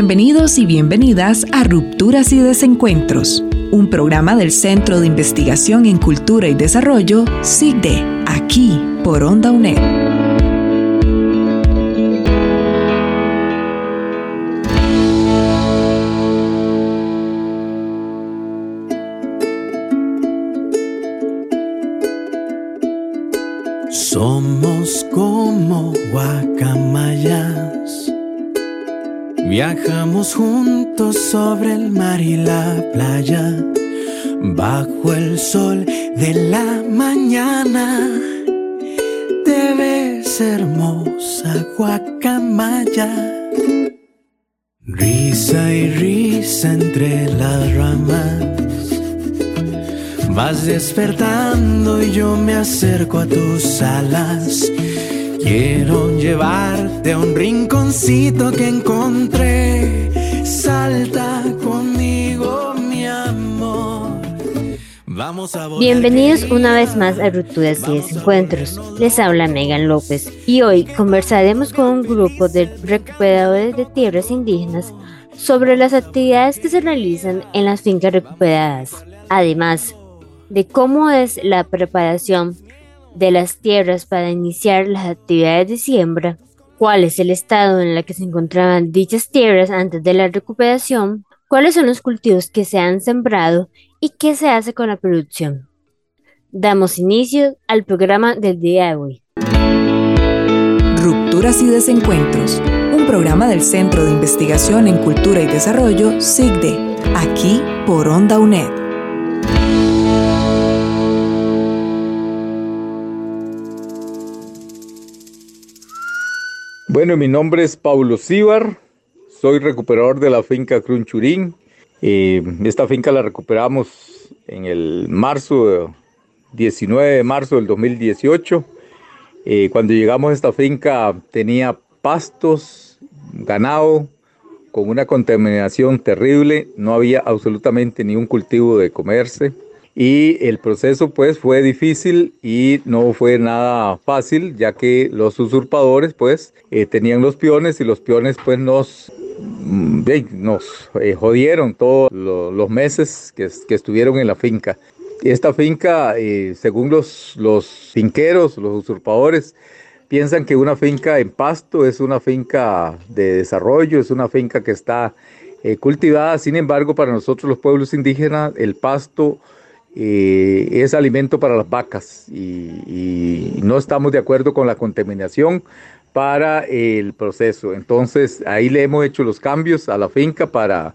Bienvenidos y bienvenidas a Rupturas y Desencuentros, un programa del Centro de Investigación en Cultura y Desarrollo, SIGDE, aquí por Onda UNED. Somos como guacamayas. Viajamos juntos sobre el mar y la playa. Bajo el sol de la mañana. Te ves hermosa guacamaya. Risa y risa entre las ramas. Vas despertando y yo me acerco a tus alas. Quiero llevarte a un rinconcito que encontré. Salta conmigo, mi amor. Vamos a Bienvenidos una vez más a Rupturas y Desencuentros. Les habla Megan López y hoy conversaremos con un grupo de recuperadores de tierras indígenas sobre las actividades que se realizan en las fincas recuperadas. Además, de cómo es la preparación de las tierras para iniciar las actividades de siembra, cuál es el estado en el que se encontraban dichas tierras antes de la recuperación, cuáles son los cultivos que se han sembrado y qué se hace con la producción. Damos inicio al programa del día de hoy. Rupturas y Desencuentros, un programa del Centro de Investigación en Cultura y Desarrollo, SIGDE, aquí por Onda UNED. Bueno, mi nombre es Paulo Síbar, soy recuperador de la finca Crunchurín. Eh, esta finca la recuperamos en el marzo, 19 de marzo del 2018. Eh, cuando llegamos a esta finca tenía pastos, ganado, con una contaminación terrible, no había absolutamente ni un cultivo de comerse y el proceso pues fue difícil y no fue nada fácil ya que los usurpadores pues eh, tenían los peones y los peones pues nos mm, nos eh, jodieron todos los meses que, que, estuvieron en la finca. Esta finca, eh, según los, los finqueros, los usurpadores, piensan que una finca en pasto es una finca de desarrollo, es una finca que está cultivada. Sin embargo, para nosotros los pueblos indígenas, el pasto eh, es alimento para las vacas y, no estamos de acuerdo con la contaminación para el proceso. Entonces ahí le hemos hecho los cambios a la finca para,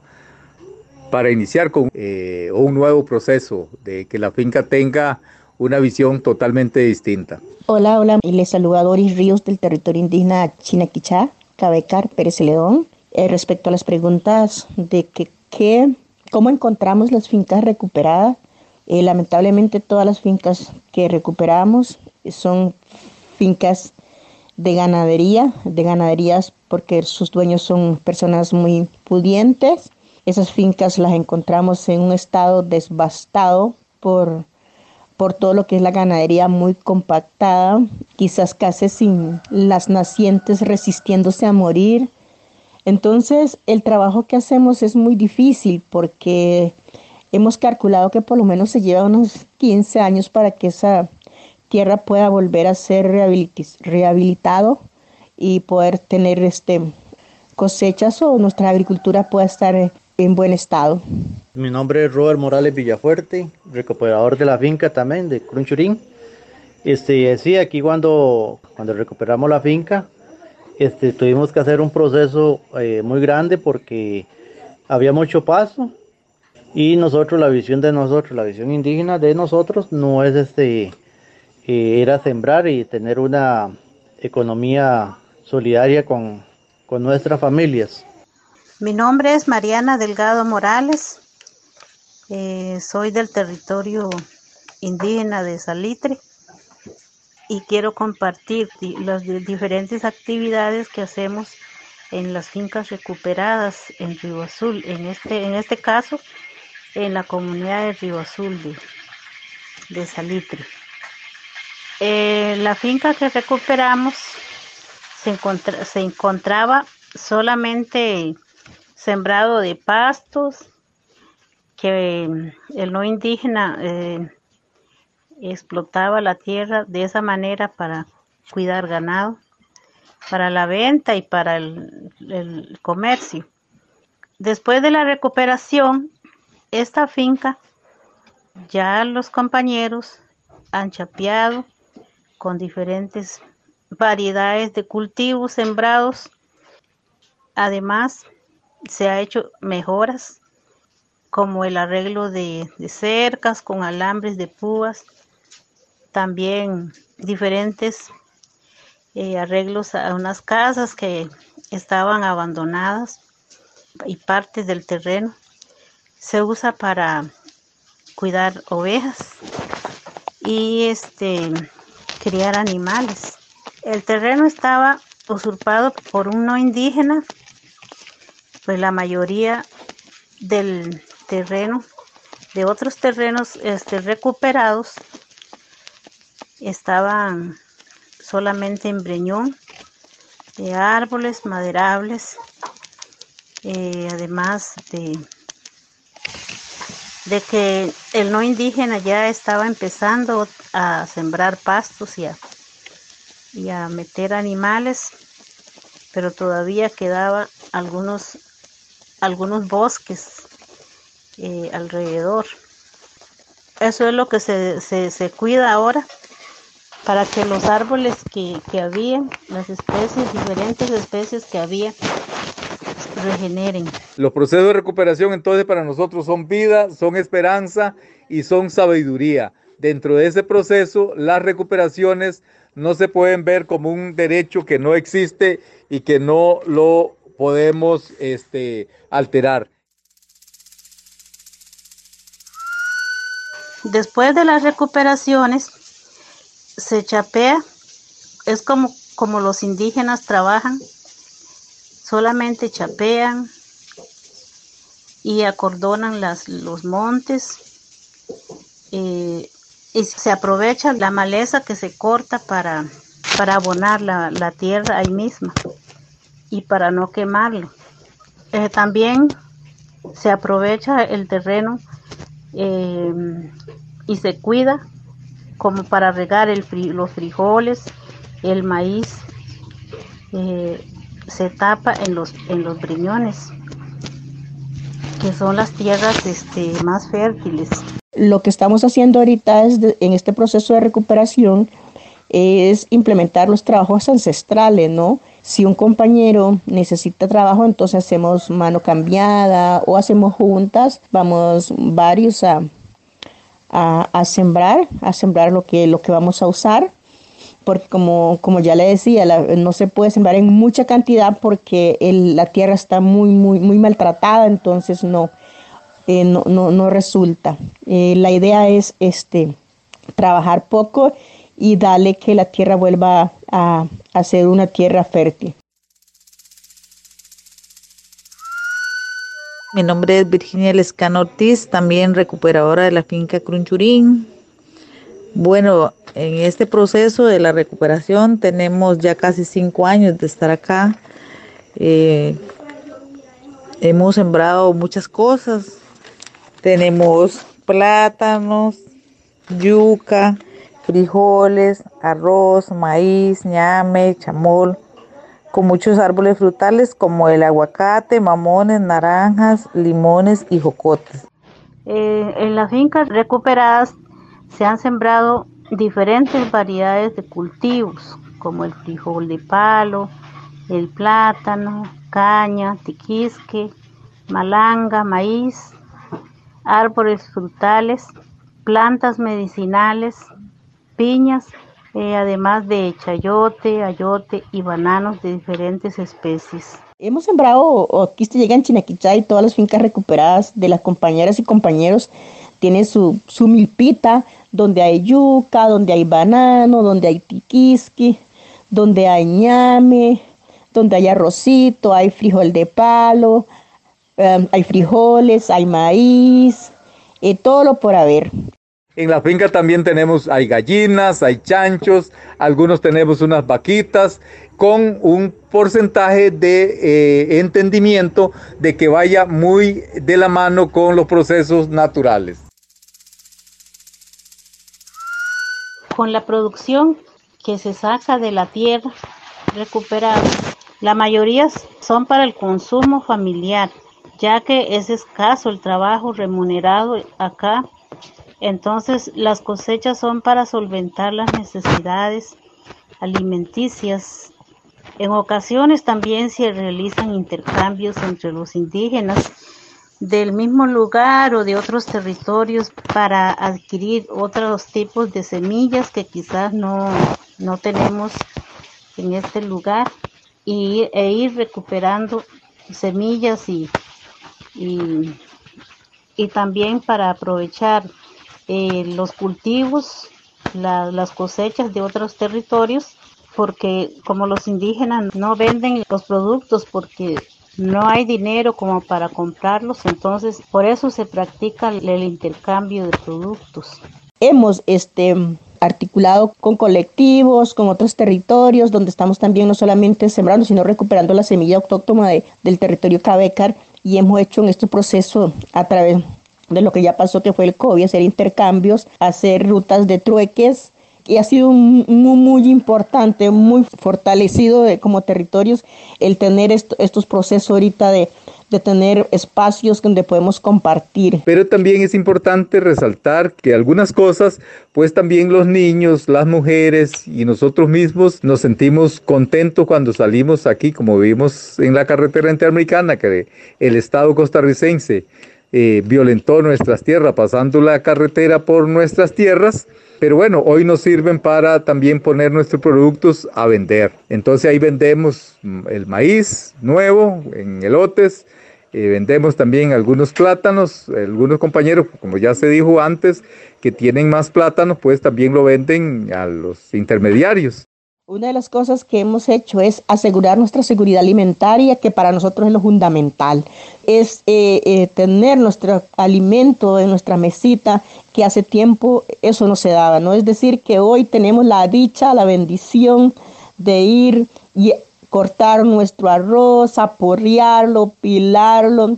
para iniciar con eh, un nuevo proceso de que la finca tenga una visión totalmente distinta. Hola, hola, y les saluda Doris Ríos del territorio indígena Chinaquichá, Cabecar, Pérez Celedón. Eh, respecto a las preguntas de que, que, cómo encontramos las fincas recuperadas, eh, lamentablemente todas las fincas que recuperamos son fincas de ganadería, de ganaderías porque sus dueños son personas muy pudientes. Esas fincas las encontramos en un estado devastado por, por todo lo que es la ganadería muy compactada, quizás casi sin las nacientes resistiéndose a morir. Entonces el trabajo que hacemos es muy difícil porque Hemos calculado que por lo menos se lleva unos 15 años para que esa tierra pueda volver a ser rehabilitado y poder tener este, cosechas o nuestra agricultura pueda estar en buen estado. Mi nombre es Robert Morales Villafuerte, recuperador de la finca también de Crunchurín. Este, sí, aquí cuando, cuando recuperamos la finca, este, tuvimos que hacer un proceso eh, muy grande porque había mucho paso y nosotros, la visión de nosotros, la visión indígena de nosotros no es este, eh, era sembrar y tener una, economía solidaria con, con nuestras familias. Mi nombre es Mariana Delgado Morales, eh, soy del territorio indígena de Salitre y quiero compartir las diferentes actividades que hacemos en las fincas recuperadas en Río Azul, en este, en este caso en la comunidad de Azul de, Salitre. Eh, la finca que recuperamos se, se encontraba solamente sembrado de pastos, que el no indígena eh, explotaba la tierra de esa manera para cuidar ganado, para la venta y para el, comercio. Después de la recuperación, esta finca ya los compañeros han chapeado con diferentes variedades de cultivos sembrados. Además, se ha hecho mejoras como el arreglo de, cercas con alambres de púas, también diferentes eh, arreglos a unas casas que estaban abandonadas y partes del terreno. Se usa para cuidar ovejas y este criar animales. El terreno estaba usurpado por un no indígena, pues la mayoría del terreno, de otros terrenos este, recuperados, estaban solamente en breñón, de árboles maderables, eh, además de, de que el no indígena ya estaba empezando a sembrar pastos y a, y a meter animales, pero todavía quedaban algunos, algunos bosques eh, alrededor. Eso es lo que se, se, cuida ahora para que los árboles que, que había, las especies, diferentes especies que había, regeneren. Los procesos de recuperación entonces para nosotros son vida, son esperanza y son sabiduría. Dentro de ese proceso, las recuperaciones no se pueden ver como un derecho que no existe y que no lo podemos este, alterar. Después de las recuperaciones, se chapea, es como, como los indígenas trabajan, solamente chapean y acordonan las, los montes eh, y se aprovecha la maleza que se corta para, para abonar la, tierra ahí misma y para no quemarlo. Eh, también se aprovecha el terreno eh, y se cuida como para regar el los frijoles, el maíz, se tapa en los, en los briñones, que son las tierras este, más fértiles. Lo que estamos haciendo ahorita es en este proceso de recuperación es implementar los trabajos ancestrales, ¿no? Si un compañero necesita trabajo, entonces hacemos mano cambiada o hacemos juntas, vamos varios a, a, sembrar, a sembrar lo que, lo que vamos a usar, porque como, como ya le decía, no se puede sembrar en mucha cantidad porque la tierra está muy, muy, muy maltratada, entonces no, eh, no, no, resulta. Eh, la idea es este, trabajar poco y darle que la tierra vuelva a, a ser una tierra fértil. Mi nombre es Virginia Lescano Ortiz, también recuperadora de la finca Crunchurín. Bueno, en este proceso de la recuperación tenemos ya casi cinco años de estar acá. Eh, hemos sembrado muchas cosas. Tenemos plátanos, yuca, frijoles, arroz, maíz, ñame, chamol, con muchos árboles frutales como el aguacate, mamones, naranjas, limones y jocotes. Eh, en las fincas recuperadas se han sembrado diferentes variedades de cultivos, como el frijol de palo, el plátano, caña, tiquisque, malanga, maíz, árboles frutales, plantas medicinales, piñas eh, además de chayote, ayote y bananos de diferentes especies. Hemos sembrado, aquí se llega en Chinaquichay, todas las fincas recuperadas de las compañeras y compañeros tienen su, su milpita, donde hay yuca, donde hay banano, donde hay tiquisqui, donde hay ñame, donde hay arrocito, hay frijol de palo, em, hay frijoles, hay maíz, eh, todo lo por haber. En la finca también tenemos, hay gallinas, hay chanchos, algunos tenemos unas vaquitas con un porcentaje de eh, entendimiento de que vaya muy de la mano con los procesos naturales. Con la producción que se saca de la tierra recuperada, la mayoría son para el consumo familiar, ya que es escaso el trabajo remunerado acá. Entonces las cosechas son para solventar las necesidades alimenticias. En ocasiones también se realizan intercambios entre los indígenas del mismo lugar o de otros territorios para adquirir otros tipos de semillas que quizás no, no tenemos en este lugar y, e ir recuperando semillas y, y, también para aprovechar eh, los cultivos, las cosechas de otros territorios, porque como los indígenas no venden los productos porque no hay dinero como para comprarlos, entonces por eso se practica el intercambio de productos. Hemos este articulado con colectivos, con otros territorios, donde estamos también no solamente sembrando, sino recuperando la semilla autóctona del territorio Cabecar y hemos hecho en este proceso a través de lo que ya pasó que fue el COVID, hacer intercambios, hacer rutas de trueques, y ha sido muy, importante, muy fortalecido como territorios el tener estos procesos ahorita de, de tener espacios donde podemos compartir. Pero también es importante resaltar que algunas cosas, pues también los niños, las mujeres y nosotros mismos nos sentimos contentos cuando salimos aquí, como vimos en la carretera interamericana, que el Estado costarricense eh, violentó nuestras tierras, pasando la carretera por nuestras tierras pero bueno, hoy nos sirven para también poner nuestros productos a vender. Entonces ahí vendemos el maíz nuevo en elotes, eh, vendemos también algunos plátanos, algunos compañeros, como ya se dijo antes, que tienen más plátanos, pues también lo venden a los intermediarios. Una de las cosas que hemos hecho es asegurar nuestra seguridad alimentaria, que para nosotros es lo fundamental. Es eh, eh, tener nuestro alimento en nuestra mesita, que hace tiempo eso no se daba. ¿no? Es decir, que hoy tenemos la dicha, la bendición de ir y cortar nuestro arroz, aporrearlo, pilarlo,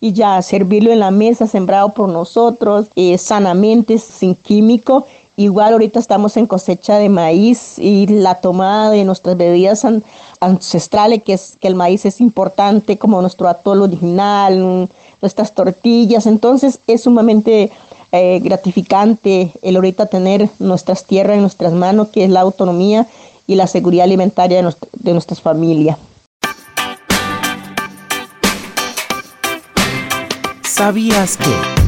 y ya servirlo en la mesa sembrado por nosotros eh, sanamente, sin químico Igual ahorita estamos en cosecha de maíz y la tomada de nuestras bebidas ancestrales, que es que el maíz es importante como nuestro atol original, nuestras tortillas. Entonces es sumamente eh, gratificante el ahorita tener nuestras tierras en nuestras manos, que es la autonomía y la seguridad alimentaria de, de nuestras familias. ¿Sabías que?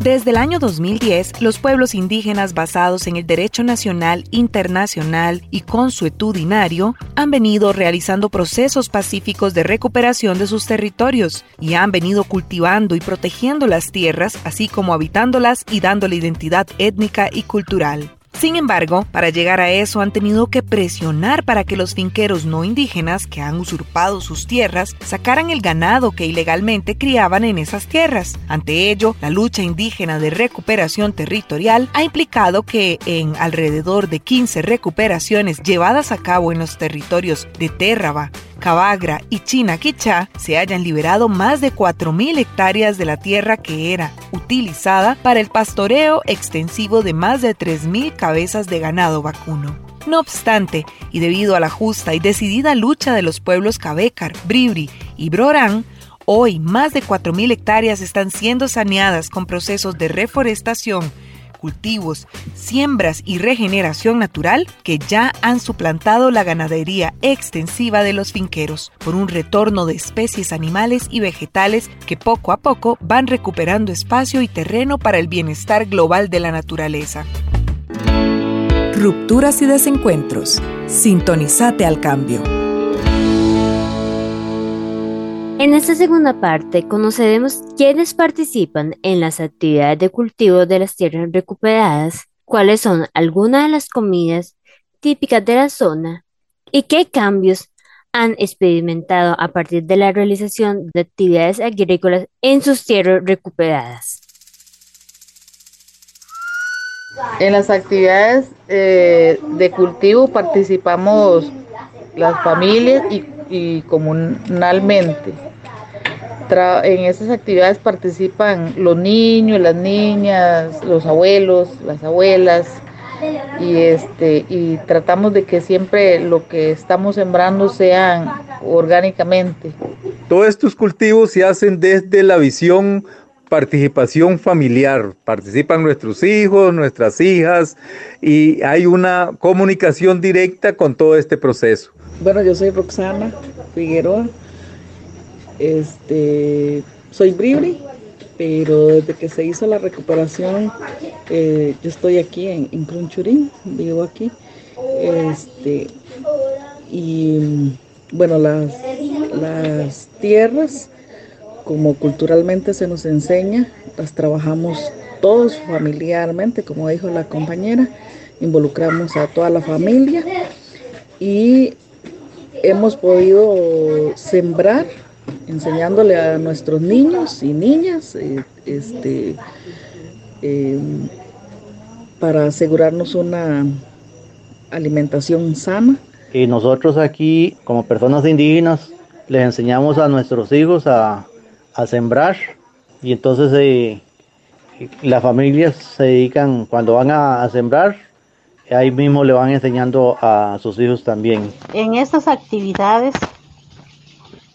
Desde el año 2010, los pueblos indígenas basados en el derecho nacional, internacional y consuetudinario han venido realizando procesos pacíficos de recuperación de sus territorios y han venido cultivando y protegiendo las tierras, así como habitándolas y dándole identidad étnica y cultural. Sin embargo, para llegar a eso han tenido que presionar para que los finqueros no indígenas que han usurpado sus tierras sacaran el ganado que ilegalmente criaban en esas tierras. Ante ello, la lucha indígena de recuperación territorial ha implicado que en alrededor de 15 recuperaciones llevadas a cabo en los territorios de Térraba, Cabagra y Chinaquichá se hayan liberado más de 4.000 hectáreas de la tierra que era utilizada para el pastoreo extensivo de más de 3.000 cabezas de ganado vacuno. No obstante, y debido a la justa y decidida lucha de los pueblos Cabecar, Bribri y Brorán, hoy más de 4.000 hectáreas están siendo saneadas con procesos de reforestación cultivos, siembras y regeneración natural que ya han suplantado la ganadería extensiva de los finqueros por un retorno de especies animales y vegetales que poco a poco van recuperando espacio y terreno para el bienestar global de la naturaleza. Rupturas y desencuentros. Sintonizate al cambio. En esta segunda parte conoceremos quiénes participan en las actividades de cultivo de las tierras recuperadas, cuáles son algunas de las comidas típicas de la zona y qué cambios han experimentado a partir de la realización de actividades agrícolas en sus tierras recuperadas. En las actividades eh, de cultivo participamos las familias y, comunalmente. En esas actividades participan los niños, las niñas, los abuelos, las abuelas, y este y tratamos de que siempre lo que estamos sembrando sean orgánicamente. Todos estos cultivos se hacen desde la visión participación familiar. Participan nuestros hijos, nuestras hijas y hay una comunicación directa con todo este proceso. Bueno, yo soy Roxana Figueroa. Este, soy Bribri pero desde que se hizo la recuperación, eh, yo estoy aquí en, en Crunchurín, vivo aquí. Este, y bueno, las, las tierras, como culturalmente se nos enseña, las trabajamos todos familiarmente, como dijo la compañera, involucramos a toda la familia y hemos podido sembrar enseñándole a nuestros niños y niñas eh, este, eh, para asegurarnos una alimentación sana. Y nosotros aquí, como personas indígenas, les enseñamos a nuestros hijos a, sembrar y entonces eh, las familias se dedican, cuando van a, sembrar, ahí mismo le van enseñando a sus hijos también. En estas actividades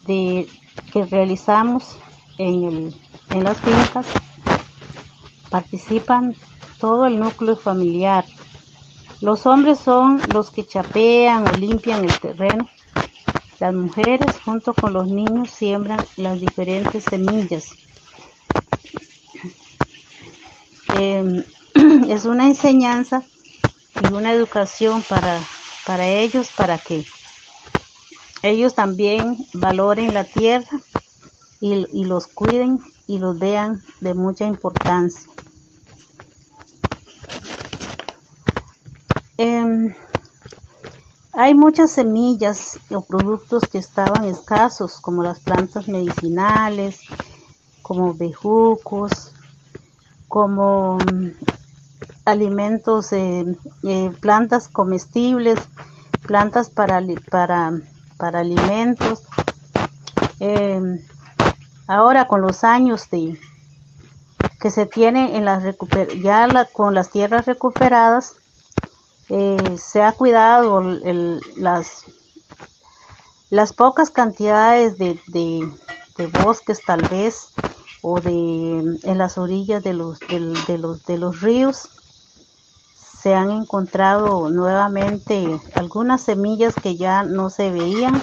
de que realizamos en, en las fincas participan todo el núcleo familiar. Los hombres son los que chapean o limpian el terreno. Las mujeres junto con los niños siembran las diferentes semillas. Em, es una enseñanza y una educación para, para ellos, para que ellos también valoren la tierra y, los cuiden y los vean de mucha importancia. Em, hay muchas semillas o productos que estaban escasos, como las plantas medicinales, como bejucos, como mm, alimentos, eh, eh, plantas comestibles, plantas para para alimentos. Em, ahora con los años de que se tiene en las ya con las tierras recuperadas, eh, se ha cuidado las, las pocas cantidades de, bosques tal vez o de en las orillas de los, de los, de los ríos se han encontrado nuevamente algunas semillas que ya no se veían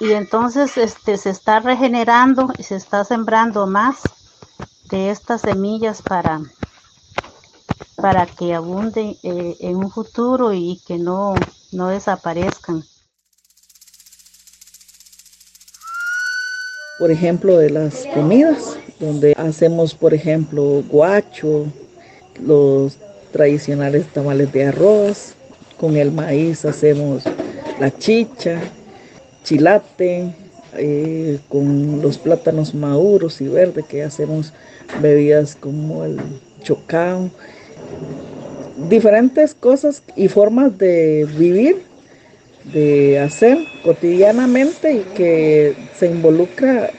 y entonces este se está regenerando y se está sembrando más de estas semillas para para que abunden eh, en un futuro y que no, no desaparezcan. Por ejemplo, de las comidas, donde hacemos, por ejemplo, guacho, los tradicionales tamales de arroz. Con el maíz hacemos la chicha, chilate, eh, con los plátanos maduros y verdes que hacemos bebidas como el chocao. Diferentes cosas y formas de vivir, de hacer cotidianamente y que se involucra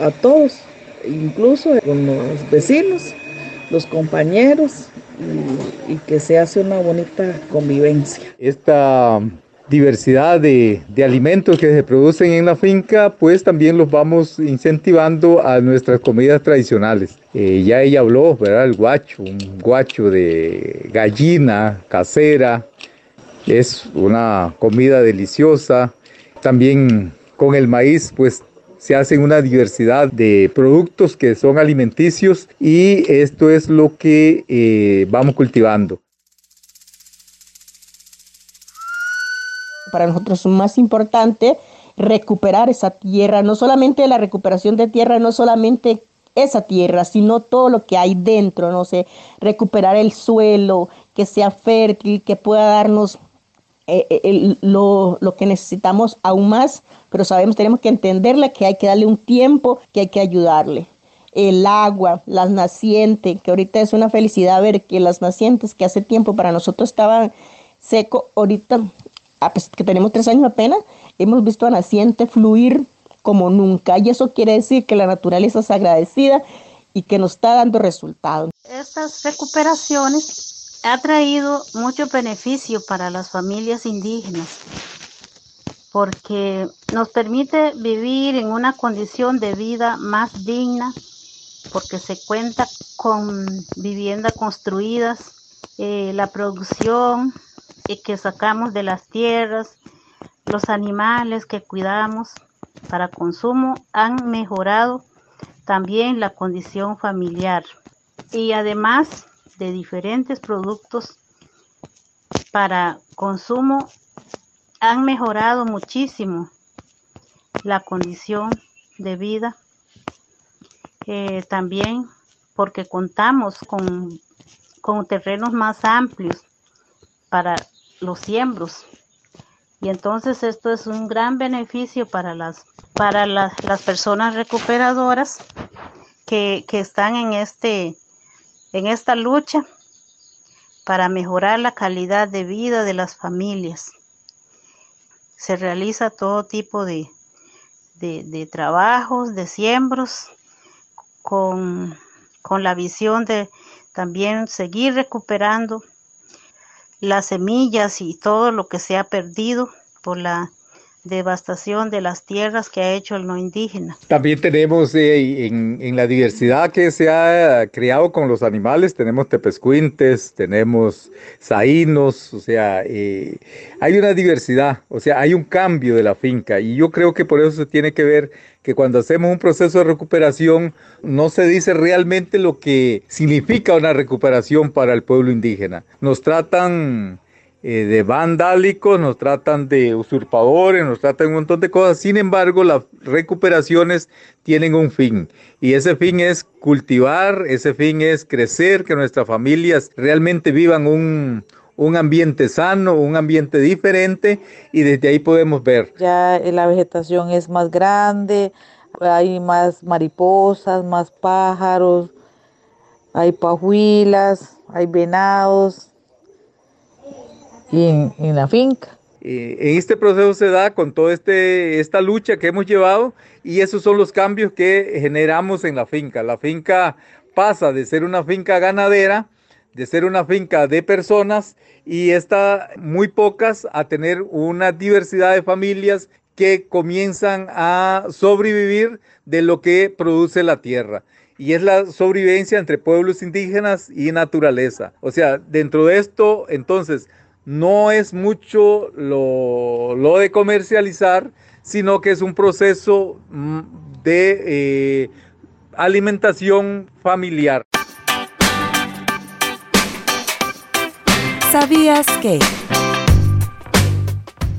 a todos, incluso con los vecinos, los compañeros y, que se hace una bonita convivencia. Esta diversidad de, alimentos que se producen en la finca, pues también los vamos incentivando a nuestras comidas tradicionales. Eh, ya ella habló, ¿verdad? El guacho, un guacho de gallina casera, es una comida deliciosa. También con el maíz, pues se hacen una diversidad de productos que son alimenticios y esto es lo que eh, vamos cultivando. Para nosotros más importante recuperar esa tierra, no solamente la recuperación de tierra, no solamente esa tierra, sino todo lo que hay dentro, no sé, recuperar el suelo, que sea fértil, que pueda darnos eh, eh, lo, lo, que necesitamos aún más, pero sabemos, tenemos que entenderle que hay que darle un tiempo, que hay que ayudarle. El agua, las nacientes, que ahorita es una felicidad ver que las nacientes que hace tiempo para nosotros estaban seco, ahorita, ah, pues, que tenemos tres años apenas, hemos visto a naciente fluir como nunca y eso quiere decir que la naturaleza es agradecida y que nos está dando resultados. Estas recuperaciones ha traído mucho beneficio para las familias indígenas porque nos permite vivir en una condición de vida más digna, porque se cuenta con viviendas construidas, eh, la producción que sacamos de las tierras, los animales que cuidamos para consumo han mejorado también la condición familiar. Y además de diferentes productos para consumo han mejorado muchísimo la condición de vida eh, también porque contamos con, con terrenos más amplios para los siembros. Y entonces esto es un gran beneficio para las, para las, personas recuperadoras que, que están en, este, en esta lucha para mejorar la calidad de vida de las familias. Se realiza todo tipo de, de, trabajos, de siembros, con, con la visión de también seguir recuperando las semillas y todo lo que se ha perdido por la devastación de las tierras que ha hecho el no indígena. También tenemos eh, en, la diversidad que se ha creado con los animales, tenemos tepescuintes, tenemos saínos, o sea, eh, hay una diversidad, o sea, hay un cambio de la finca y yo creo que por eso se tiene que ver que cuando hacemos un proceso de recuperación no se dice realmente lo que significa una recuperación para el pueblo indígena. Nos tratan eh, de vandálicos, nos tratan de usurpadores, nos tratan un montón de cosas. Sin embargo, las recuperaciones tienen un fin y ese fin es cultivar, ese fin es crecer, que nuestras familias realmente vivan un, un ambiente sano, un ambiente diferente y desde ahí podemos ver. Ya la vegetación es más grande, hay más mariposas, más pájaros, hay pajuilas, hay venados, y en, la finca. En este proceso se da con toda este, esta lucha que hemos llevado y esos son los cambios que generamos en la finca. La finca pasa de ser una finca ganadera, de ser una finca de personas y está muy pocas a tener una diversidad de familias que comienzan a sobrevivir de lo que produce la tierra. Y es la sobrevivencia entre pueblos indígenas y naturaleza. O sea, dentro de esto, entonces, no es mucho lo, de comercializar, sino que es un proceso mm, de eh, alimentación familiar. ¿Sabías que?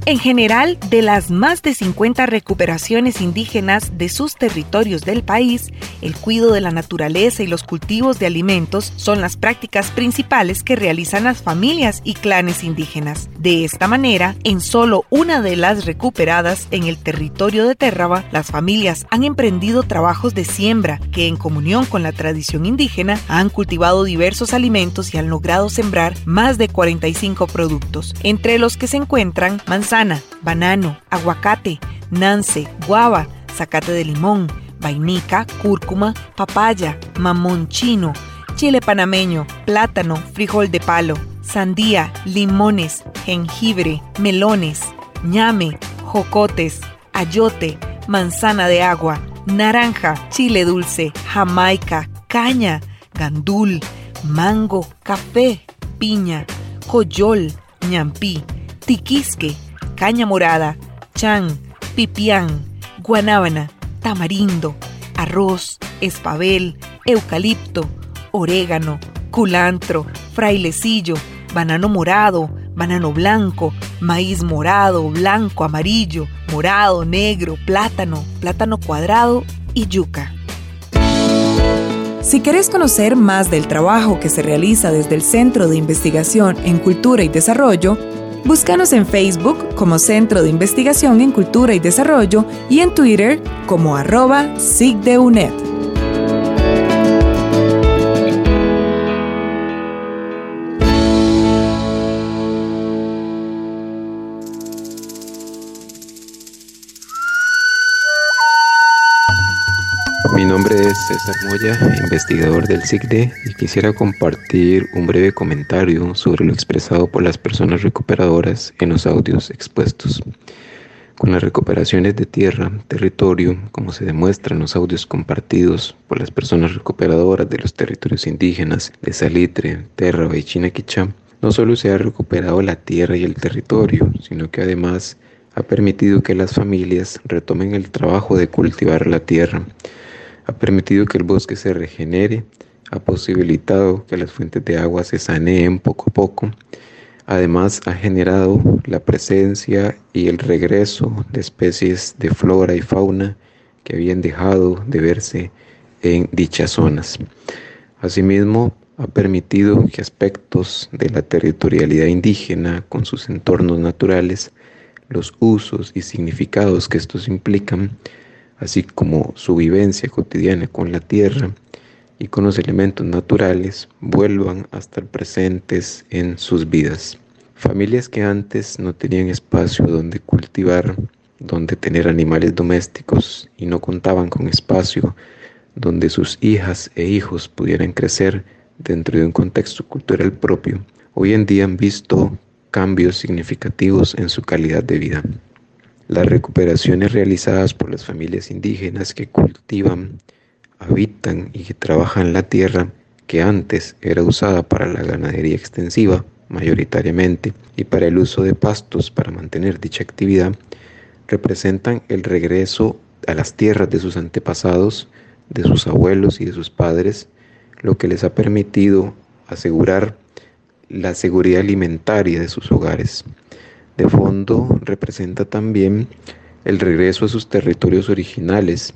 En general, de las más de 50 recuperaciones indígenas de sus territorios del país, el cuidado de la naturaleza y los cultivos de alimentos son las prácticas principales que realizan las familias y clanes indígenas. De esta manera, en solo una de las recuperadas en el territorio de Terraba, las familias han emprendido trabajos de siembra que, en comunión con la tradición indígena, han cultivado diversos alimentos y han logrado sembrar más de 45 productos, entre los que se encuentran manzanas, banano, aguacate, nance, guava, zacate de limón, vainica, cúrcuma, papaya, mamón chino, chile panameño, plátano, frijol de palo, sandía, limones, jengibre, melones, ñame, jocotes, ayote, manzana de agua, naranja, chile dulce, jamaica, caña, gandul, mango, café, piña, coyol, ñampí, tiquisque, caña morada, chan, pipián, guanábana, tamarindo, arroz, espabel, eucalipto, orégano, culantro, frailecillo, banano morado, banano blanco, maíz morado, blanco, amarillo, morado, negro, plátano, plátano cuadrado y yuca. Si querés conocer más del trabajo que se realiza desde el Centro de Investigación en Cultura y Desarrollo, búscanos en Facebook como Centro de Investigación en Cultura y Desarrollo y en Twitter como arroba SIGDEUNET. César Moya, investigador del SIGDE, y quisiera compartir un breve comentario sobre lo expresado por las personas recuperadoras en los audios expuestos. Con las recuperaciones de tierra, territorio, como se demuestra en los audios compartidos por las personas recuperadoras de los territorios indígenas de Salitre, Terra y Chinaquichá, no solo se ha recuperado la tierra y el territorio, sino que además ha permitido que las familias retomen el trabajo de cultivar la tierra ha permitido que el bosque se regenere, ha posibilitado que las fuentes de agua se saneen poco a poco. Además, ha generado la presencia y el regreso de especies de flora y fauna que habían dejado de verse en dichas zonas. Asimismo, ha permitido que aspectos de la territorialidad indígena con sus entornos naturales, los usos y significados que estos implican, así como su vivencia cotidiana con la tierra y con los elementos naturales, vuelvan a estar presentes en sus vidas. Familias que antes no tenían espacio donde cultivar, donde tener animales domésticos y no contaban con espacio donde sus hijas e hijos pudieran crecer dentro de un contexto cultural propio, hoy en día han visto cambios significativos en su calidad de vida. Las recuperaciones realizadas por las familias indígenas que cultivan, habitan y que trabajan la tierra que antes era usada para la ganadería extensiva mayoritariamente y para el uso de pastos para mantener dicha actividad, representan el regreso a las tierras de sus antepasados, de sus abuelos y de sus padres, lo que les ha permitido asegurar la seguridad alimentaria de sus hogares. De fondo representa también el regreso a sus territorios originales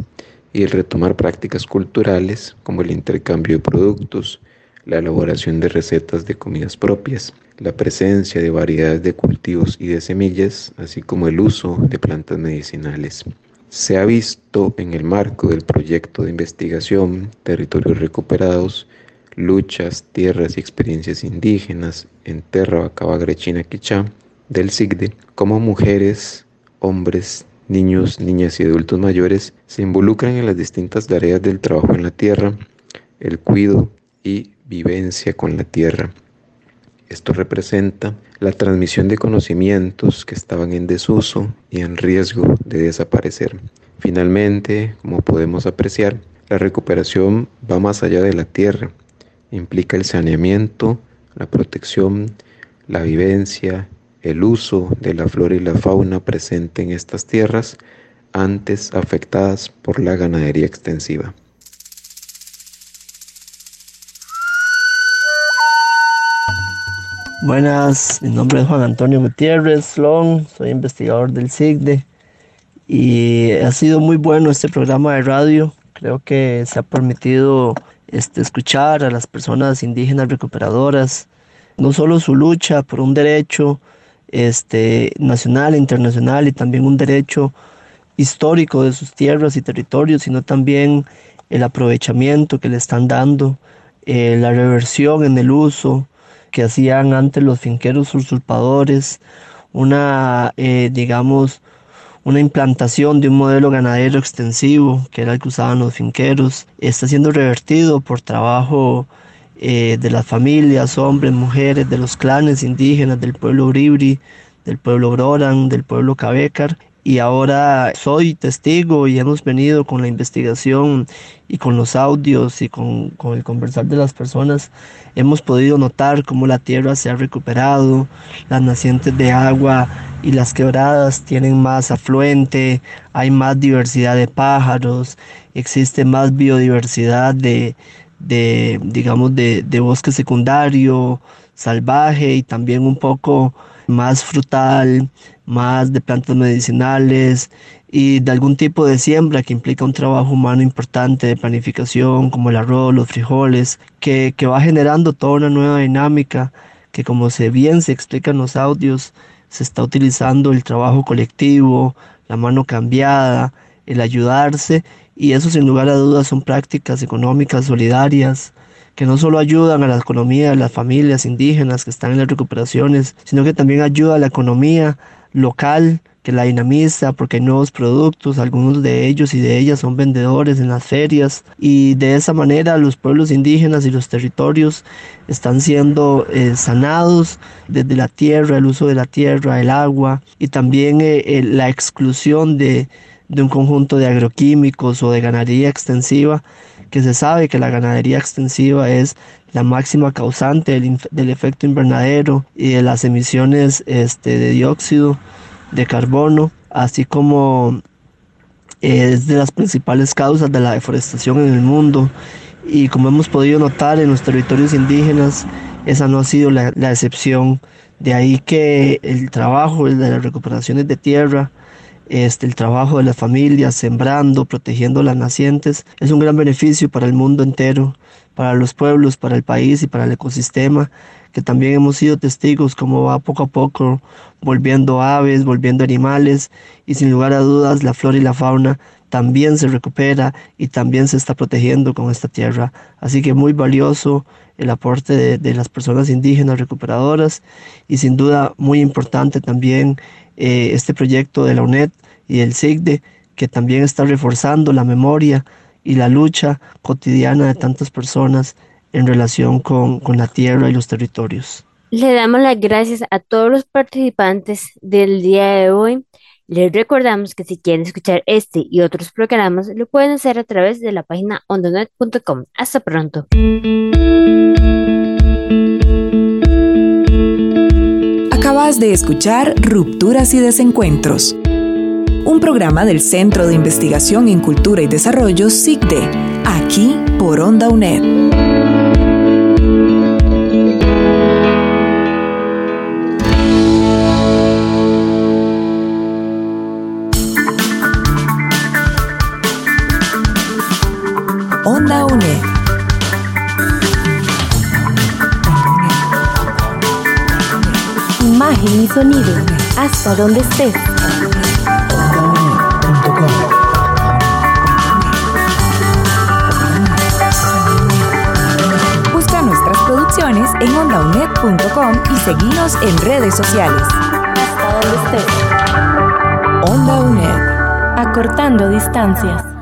y el retomar prácticas culturales como el intercambio de productos, la elaboración de recetas de comidas propias, la presencia de variedades de cultivos y de semillas, así como el uso de plantas medicinales. Se ha visto en el marco del proyecto de investigación Territorios Recuperados, luchas, tierras y experiencias indígenas en Terra Bacabagre, China, Quichá, del SIGDE, como mujeres, hombres, niños, niñas y adultos mayores se involucran en las distintas tareas del trabajo en la tierra, el cuidado y vivencia con la tierra. Esto representa la transmisión de conocimientos que estaban en desuso y en riesgo de desaparecer. Finalmente, como podemos apreciar, la recuperación va más allá de la tierra, implica el saneamiento, la protección, la vivencia el uso de la flora y la fauna presente en estas tierras antes afectadas por la ganadería extensiva. Buenas, mi nombre es Juan Antonio Gutiérrez Long, soy investigador del SIGDE y ha sido muy bueno este programa de radio. Creo que se ha permitido este, escuchar a las personas indígenas recuperadoras, no solo su lucha por un derecho, este, nacional e internacional y también un derecho histórico de sus tierras y territorios, sino también el aprovechamiento que le están dando, eh, la reversión en el uso que hacían antes los finqueros usurpadores, una, eh, digamos, una implantación de un modelo ganadero extensivo, que era el que usaban los finqueros, está siendo revertido por trabajo eh, de las familias, hombres, mujeres, de los clanes indígenas, del pueblo Uribri, del pueblo Groran, del pueblo Cabecar. Y ahora soy testigo y hemos venido con la investigación y con los audios y con, con el conversar de las personas, hemos podido notar cómo la tierra se ha recuperado, las nacientes de agua y las quebradas tienen más afluente, hay más diversidad de pájaros, existe más biodiversidad de, de digamos, de, bosque secundario, salvaje y también un poco más frutal, más de plantas medicinales y de algún tipo de siembra que implica un trabajo humano importante de planificación como el arroz, los frijoles, que, que va generando toda una nueva dinámica que como se bien se explica en los audios, se está utilizando el trabajo colectivo, la mano cambiada, el ayudarse y eso sin lugar a dudas son prácticas económicas solidarias que no solo ayudan a la economía de las familias indígenas que están en las recuperaciones, sino que también ayuda a la economía local que la dinamiza porque hay nuevos productos, algunos de ellos y de ellas son vendedores en las ferias. Y de esa manera los pueblos indígenas y los territorios están siendo eh, sanados desde la tierra, el uso de la tierra, el agua y también eh, eh, la exclusión de, de un conjunto de agroquímicos o de ganadería extensiva que se sabe que la ganadería extensiva es la máxima causante del, del efecto invernadero y de las emisiones este, de dióxido de carbono, así como eh, es de las principales causas de la deforestación en el mundo. Y como hemos podido notar en los territorios indígenas, esa no ha sido la, la excepción. De ahí que el trabajo de las recuperaciones de tierra, este, el trabajo de las familias, sembrando, protegiendo las nacientes, es un gran beneficio para el mundo entero, para los pueblos, para el país y para el ecosistema, que también hemos sido testigos como va poco a poco volviendo aves, volviendo animales y sin lugar a dudas la flora y la fauna también se recupera y también se está protegiendo con esta tierra. Así que muy valioso el aporte de, de las personas indígenas recuperadoras y sin duda muy importante también eh, este proyecto de la UNED y el SIGDE que también está reforzando la memoria y la lucha cotidiana de tantas personas en relación con, con la tierra y los territorios. Le damos las gracias a todos los participantes del día de hoy. Les recordamos que si quieren escuchar este y otros programas, lo pueden hacer a través de la página ondonet.com. Hasta pronto. De escuchar Rupturas y Desencuentros, un programa del Centro de Investigación en Cultura y Desarrollo SICDE, aquí por Onda UNED. Imagen y sonido, hasta donde estés. Busca nuestras producciones en ondaunet.com y seguinos en redes sociales. Hasta donde estés. Onda UNED. Acortando distancias.